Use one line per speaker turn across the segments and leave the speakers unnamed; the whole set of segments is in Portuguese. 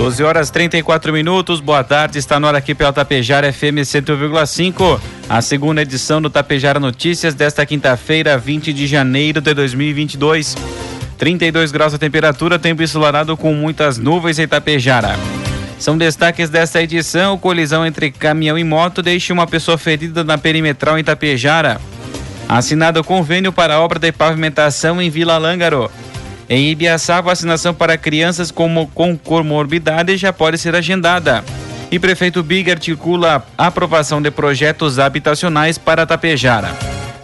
12 horas 34 minutos, boa tarde, está no hora aqui pela Tapejara FM 101,5, a segunda edição do Tapejara Notícias desta quinta-feira, 20 de janeiro de 2022. 32 graus a temperatura, tempo ensolarado com muitas nuvens em Tapejara. São destaques desta edição: colisão entre caminhão e moto deixa uma pessoa ferida na perimetral em Tapejara. Assinado convênio para obra de pavimentação em Vila Lângaro. Em Ibiaçá, vacinação para crianças com, com comorbidade já pode ser agendada. E prefeito Big articula aprovação de projetos habitacionais para Tapejara.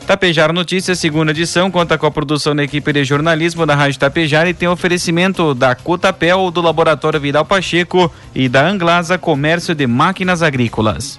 Tapejara Notícias, segunda edição, conta com a produção da equipe de jornalismo da Rádio Tapejara e tem oferecimento da Cotapel, do Laboratório Vidal Pacheco e da Anglasa Comércio de Máquinas Agrícolas.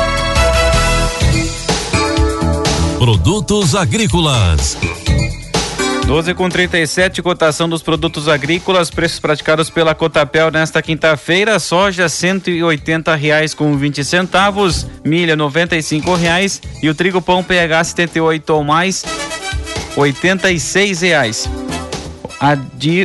Produtos agrícolas.
12 com 37, cotação dos produtos agrícolas, preços praticados pela Cotapel nesta quinta-feira: soja R$ reais com 20 centavos, milha R$ reais e o trigo pão PH 78 ou mais R$ reais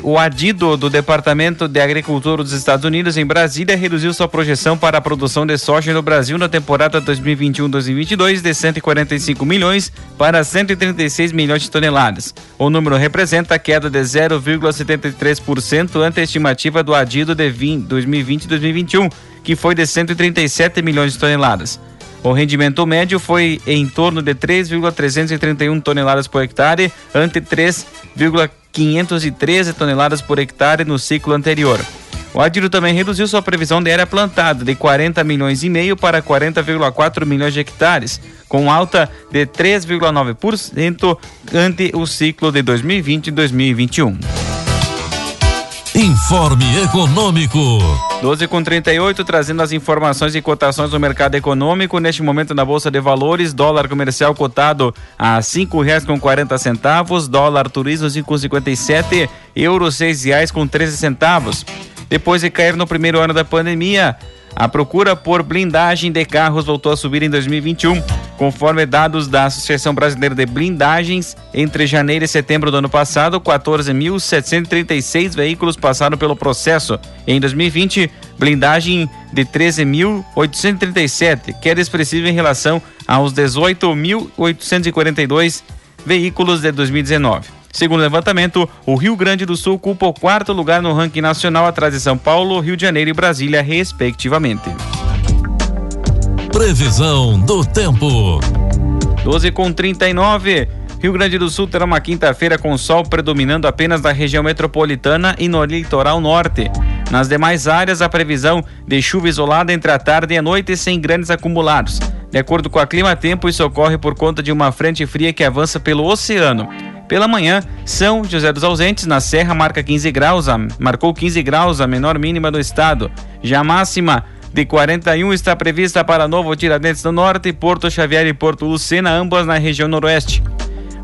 o adido do Departamento de Agricultura dos Estados Unidos em Brasília reduziu sua projeção para a produção de soja no Brasil na temporada 2021-2022 de 145 milhões para 136 milhões de toneladas. O número representa a queda de 0,73% ante a estimativa do adido de 2020-2021, que foi de 137 milhões de toneladas. O rendimento médio foi em torno de 3,331 toneladas por hectare, ante 3,15 513 toneladas por hectare no ciclo anterior. O Adiro também reduziu sua previsão de área plantada de 40 milhões e meio para 40,4 milhões de hectares, com alta de 3,9% ante o ciclo de 2020 e 2021.
Informe Econômico.
12 com 38, trazendo as informações e cotações do mercado econômico. Neste momento na Bolsa de Valores, dólar comercial cotado a cinco reais com quarenta centavos, dólar turismo cinco com cinquenta e sete, euro seis reais com treze centavos. Depois de cair no primeiro ano da pandemia, a procura por blindagem de carros voltou a subir em 2021, conforme dados da Associação Brasileira de Blindagens. Entre janeiro e setembro do ano passado, 14.736 veículos passaram pelo processo. Em 2020, blindagem de 13.837, queda expressiva em relação aos 18.842 veículos de 2019. Segundo o levantamento, o Rio Grande do Sul ocupa o quarto lugar no ranking nacional atrás de São Paulo, Rio de Janeiro e Brasília, respectivamente.
Previsão do tempo.
12 com 39. Rio Grande do Sul terá uma quinta-feira com sol predominando apenas na região metropolitana e no litoral norte. Nas demais áreas, a previsão de chuva isolada entre a tarde e a noite sem grandes acumulados. De acordo com a Clima Tempo, isso ocorre por conta de uma frente fria que avança pelo oceano. Pela manhã, São José dos Ausentes, na Serra, marca 15 graus, a, marcou 15 graus, a menor mínima do estado. Já a máxima de 41 está prevista para Novo Tiradentes do Norte, Porto Xavier e Porto Lucena, ambas na região noroeste.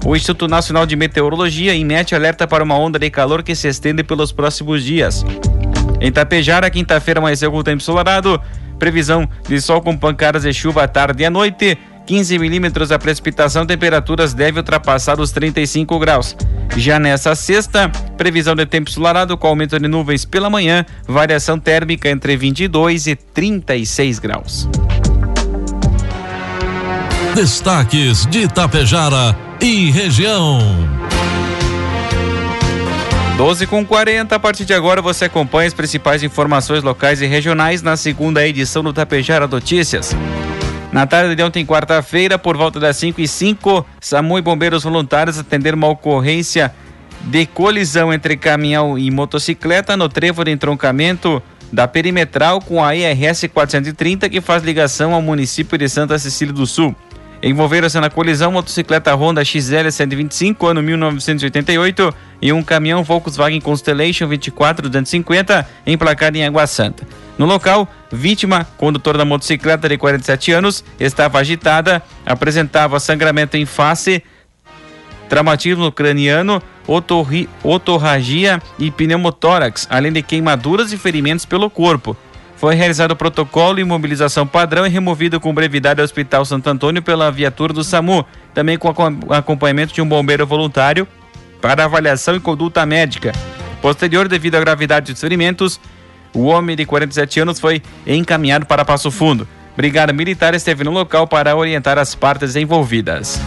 O Instituto Nacional de Meteorologia emite alerta para uma onda de calor que se estende pelos próximos dias. Em Tapejara, quinta-feira amanheceu com tempo ensolarado, previsão de sol com pancadas de chuva à tarde e à noite. 15 milímetros a precipitação, temperaturas deve ultrapassar os 35 graus. Já nessa sexta, previsão de tempo ensolarado com aumento de nuvens pela manhã, variação térmica entre 22 e 36 graus.
Destaques de Itapejara e região.
12 com 40, a partir de agora você acompanha as principais informações locais e regionais na segunda edição do Tapejara Notícias. Na tarde de ontem, quarta-feira, por volta das 5 e 5 SAMU e bombeiros voluntários atenderam uma ocorrência de colisão entre caminhão e motocicleta no trevo de entroncamento da perimetral com a IRS 430 que faz ligação ao município de Santa Cecília do Sul. Envolveram-se na colisão motocicleta Honda XL 125, ano 1988, e um caminhão Volkswagen Constellation 24250, emplacado em Água Santa. No local, vítima, condutor da motocicleta de 47 anos, estava agitada, apresentava sangramento em face, traumatismo craniano, otorri, otorragia e pneumotórax, além de queimaduras e ferimentos pelo corpo. Foi realizado o protocolo e imobilização padrão e removido com brevidade ao Hospital Santo Antônio pela viatura do SAMU, também com acompanhamento de um bombeiro voluntário para avaliação e conduta médica. Posterior, devido à gravidade dos ferimentos, o homem de 47 anos foi encaminhado para Passo Fundo. Brigada Militar esteve no local para orientar as partes envolvidas.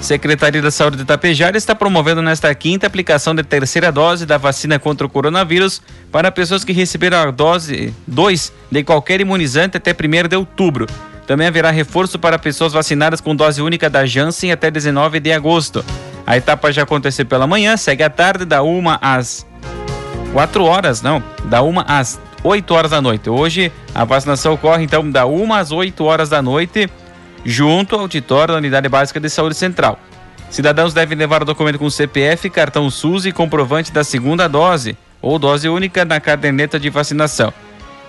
Secretaria da Saúde de Itapejara está promovendo nesta quinta aplicação de terceira dose da vacina contra o coronavírus para pessoas que receberam a dose 2 de qualquer imunizante até 1 de outubro. Também haverá reforço para pessoas vacinadas com dose única da Janssen até 19 de agosto. A etapa já aconteceu pela manhã, segue à tarde, da 1 às 4 horas, não, da 1 às 8 horas da noite. Hoje a vacinação ocorre então da 1 às 8 horas da noite junto ao auditório da Unidade Básica de Saúde Central. Cidadãos devem levar o documento com CPF, cartão SUS e comprovante da segunda dose ou dose única na caderneta de vacinação.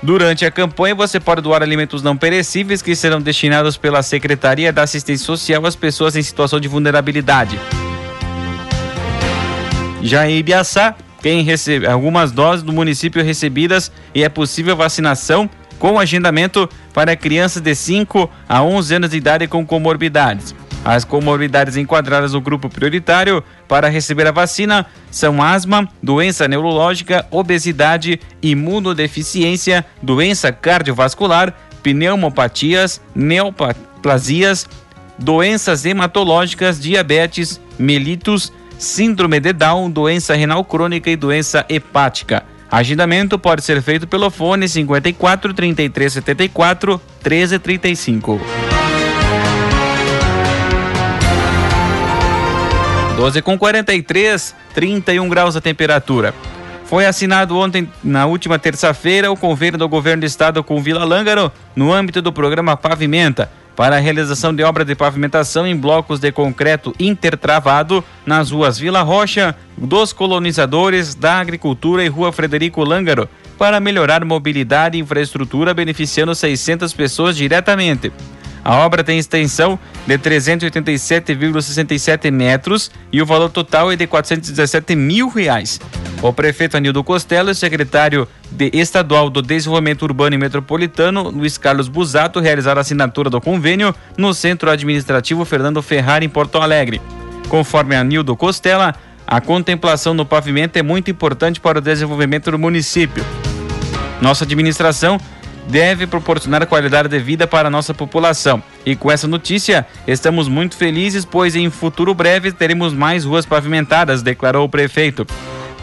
Durante a campanha, você pode doar alimentos não perecíveis que serão destinados pela Secretaria da Assistência Social às pessoas em situação de vulnerabilidade. Já em Ibiaçá, quem recebe algumas doses do município recebidas e é possível vacinação com agendamento para crianças de 5 a 11 anos de idade com comorbidades. As comorbidades enquadradas no grupo prioritário para receber a vacina são asma, doença neurológica, obesidade, imunodeficiência, doença cardiovascular, pneumopatias, neoplasias, doenças hematológicas, diabetes, melitos, síndrome de Down, doença renal crônica e doença hepática. Agendamento pode ser feito pelo fone 54 33 74 13 35. 12 com 43, 31 graus a temperatura. Foi assinado ontem, na última terça-feira, o convênio do governo do estado com Vila Lângaro no âmbito do programa Pavimenta para a realização de obras de pavimentação em blocos de concreto intertravado nas ruas Vila Rocha, dos colonizadores, da agricultura e Rua Frederico Lângaro, para melhorar mobilidade e infraestrutura, beneficiando 600 pessoas diretamente. A obra tem extensão de 387,67 metros e o valor total é de 417 mil reais. O prefeito Anildo Costello e o secretário de estadual do Desenvolvimento Urbano e Metropolitano, Luiz Carlos Busato, realizaram a assinatura do convênio no Centro Administrativo Fernando Ferrari, em Porto Alegre. Conforme Anildo Costela, a contemplação no pavimento é muito importante para o desenvolvimento do município. Nossa administração deve proporcionar qualidade de vida para a nossa população. E com essa notícia, estamos muito felizes, pois em futuro breve teremos mais ruas pavimentadas, declarou o prefeito.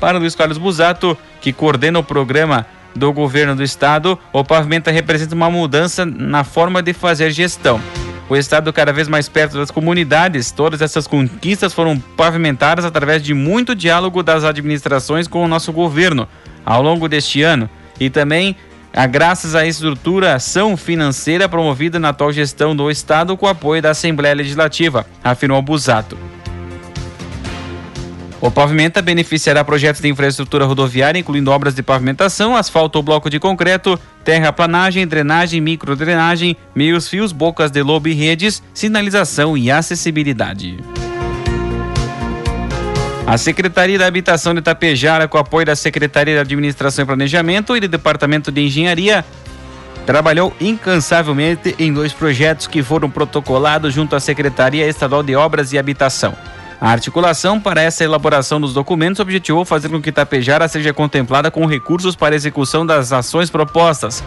Para Luiz Carlos Busato, que coordena o programa do governo do estado, o pavimento representa uma mudança na forma de fazer gestão. O estado cada vez mais perto das comunidades, todas essas conquistas foram pavimentadas através de muito diálogo das administrações com o nosso governo ao longo deste ano e também a graças à estruturação financeira promovida na atual gestão do Estado com apoio da Assembleia Legislativa, afirmou Busato. O pavimenta beneficiará projetos de infraestrutura rodoviária, incluindo obras de pavimentação, asfalto ou bloco de concreto, terraplanagem, drenagem, microdrenagem, meios fios, bocas de lobo e redes, sinalização e acessibilidade. A Secretaria da Habitação de Itapejara, com apoio da Secretaria de Administração e Planejamento e do Departamento de Engenharia, trabalhou incansavelmente em dois projetos que foram protocolados junto à Secretaria Estadual de Obras e Habitação. A articulação para essa elaboração dos documentos objetivou fazer com que Itapejara seja contemplada com recursos para execução das ações propostas,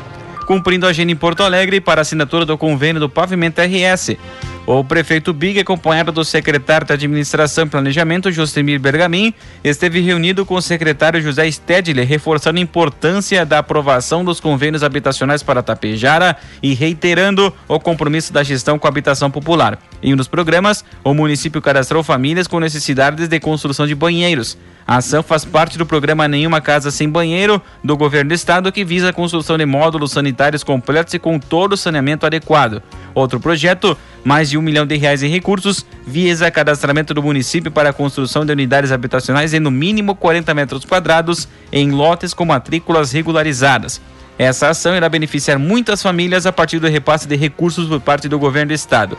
cumprindo a agenda em Porto Alegre para assinatura do convênio do Pavimento RS. O prefeito Big, acompanhado do secretário de Administração e Planejamento, Justemir Bergamin, esteve reunido com o secretário José Stedley, reforçando a importância da aprovação dos convênios habitacionais para Tapejara e reiterando o compromisso da gestão com a habitação popular. Em um dos programas, o município cadastrou famílias com necessidades de construção de banheiros. A ação faz parte do programa Nenhuma Casa Sem Banheiro do governo do estado, que visa a construção de módulos sanitários completos e com todo o saneamento adequado. Outro projeto, mais de um milhão de reais em recursos, visa cadastramento do município para a construção de unidades habitacionais em no mínimo 40 metros quadrados em lotes com matrículas regularizadas. Essa ação irá beneficiar muitas famílias a partir do repasse de recursos por parte do governo do estado.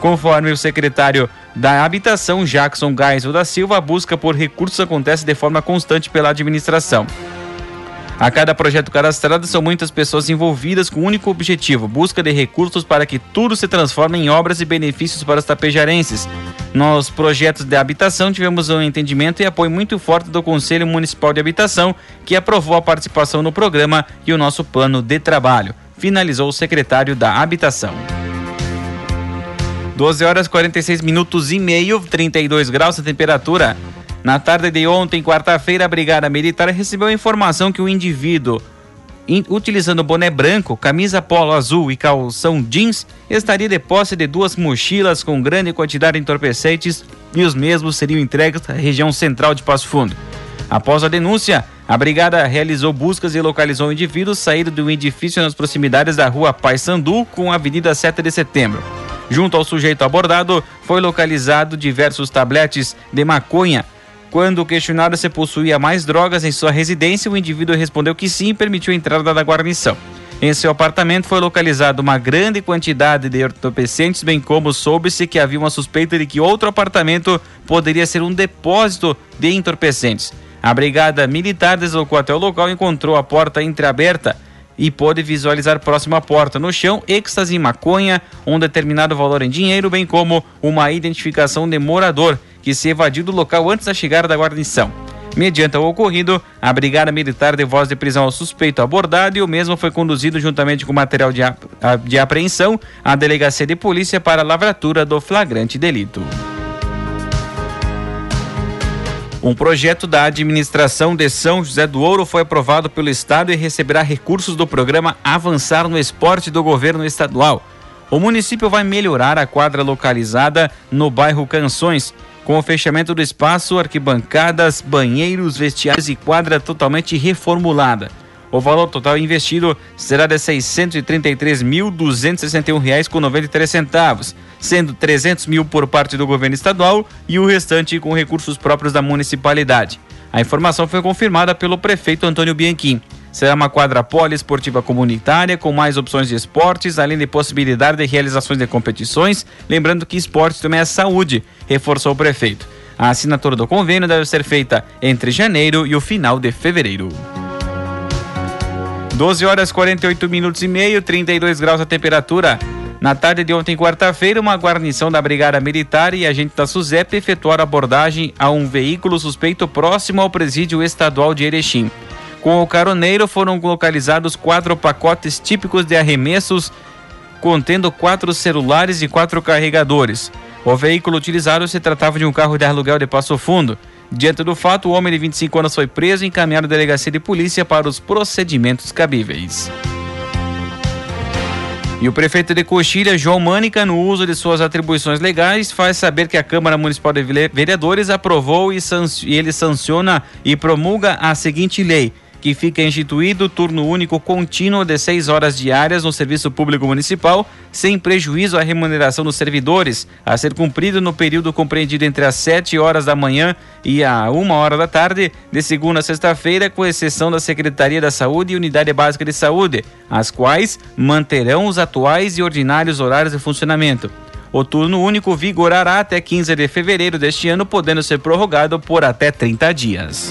Conforme o secretário da Habitação, Jackson Geisel da Silva, a busca por recursos acontece de forma constante pela administração. A cada projeto cadastrado são muitas pessoas envolvidas com o um único objetivo, busca de recursos para que tudo se transforme em obras e benefícios para os tapejarenses. Nos projetos de habitação tivemos um entendimento e apoio muito forte do Conselho Municipal de Habitação, que aprovou a participação no programa e o nosso plano de trabalho. Finalizou o secretário da Habitação. 12 horas 46 minutos e meio, 32 graus a temperatura. Na tarde de ontem, quarta-feira, a Brigada Militar recebeu a informação que o indivíduo, in, utilizando boné branco, camisa polo azul e calção jeans, estaria de posse de duas mochilas com grande quantidade de entorpecentes e os mesmos seriam entregues à região central de Passo Fundo. Após a denúncia, a brigada realizou buscas e localizou o indivíduo saído do edifício nas proximidades da rua Paysandu com a Avenida 7 de Setembro. Junto ao sujeito abordado, foi localizado diversos tabletes de maconha, quando questionado se possuía mais drogas em sua residência, o indivíduo respondeu que sim e permitiu a entrada da guarnição. Em seu apartamento foi localizada uma grande quantidade de entorpecentes, bem como soube-se que havia uma suspeita de que outro apartamento poderia ser um depósito de entorpecentes. A brigada militar deslocou até o local e encontrou a porta entreaberta e pôde visualizar próximo à porta no chão êxtase e maconha, um determinado valor em dinheiro, bem como uma identificação de morador que se evadiu do local antes da chegada da guarnição. Mediante o ocorrido, a Brigada Militar deu voz de prisão ao suspeito abordado e o mesmo foi conduzido juntamente com material de, de apreensão à Delegacia de Polícia para a lavratura do flagrante delito. Um projeto da administração de São José do Ouro foi aprovado pelo Estado e receberá recursos do programa Avançar no Esporte do governo estadual. O município vai melhorar a quadra localizada no bairro Canções com o fechamento do espaço, arquibancadas, banheiros, vestiários e quadra totalmente reformulada. O valor total investido será de R$ 633.261,93, sendo 300 mil por parte do governo estadual e o restante com recursos próprios da municipalidade. A informação foi confirmada pelo prefeito Antônio Bianchim. Será uma quadra poliesportiva comunitária com mais opções de esportes, além de possibilidade de realizações de competições. Lembrando que esporte também é saúde, reforçou o prefeito. A assinatura do convênio deve ser feita entre janeiro e o final de fevereiro. 12 horas 48 minutos e meio, 32 graus a temperatura. Na tarde de ontem, quarta-feira, uma guarnição da Brigada Militar e agente da SUSEP efetuaram abordagem a um veículo suspeito próximo ao presídio estadual de Erechim. Com o caroneiro foram localizados quatro pacotes típicos de arremessos contendo quatro celulares e quatro carregadores. O veículo utilizado se tratava de um carro de aluguel de Passo Fundo. Diante do fato, o homem de 25 anos foi preso e encaminhado à delegacia de polícia para os procedimentos cabíveis. E o prefeito de Coxilha, João Mânica, no uso de suas atribuições legais, faz saber que a Câmara Municipal de Vereadores aprovou e, e ele sanciona e promulga a seguinte lei que fica instituído turno único contínuo de seis horas diárias no Serviço Público Municipal, sem prejuízo à remuneração dos servidores, a ser cumprido no período compreendido entre as 7 horas da manhã e a 1 hora da tarde, de segunda a sexta-feira, com exceção da Secretaria da Saúde e Unidade Básica de Saúde, as quais manterão os atuais e ordinários horários de funcionamento. O turno único vigorará até 15 de fevereiro deste ano, podendo ser prorrogado por até 30 dias.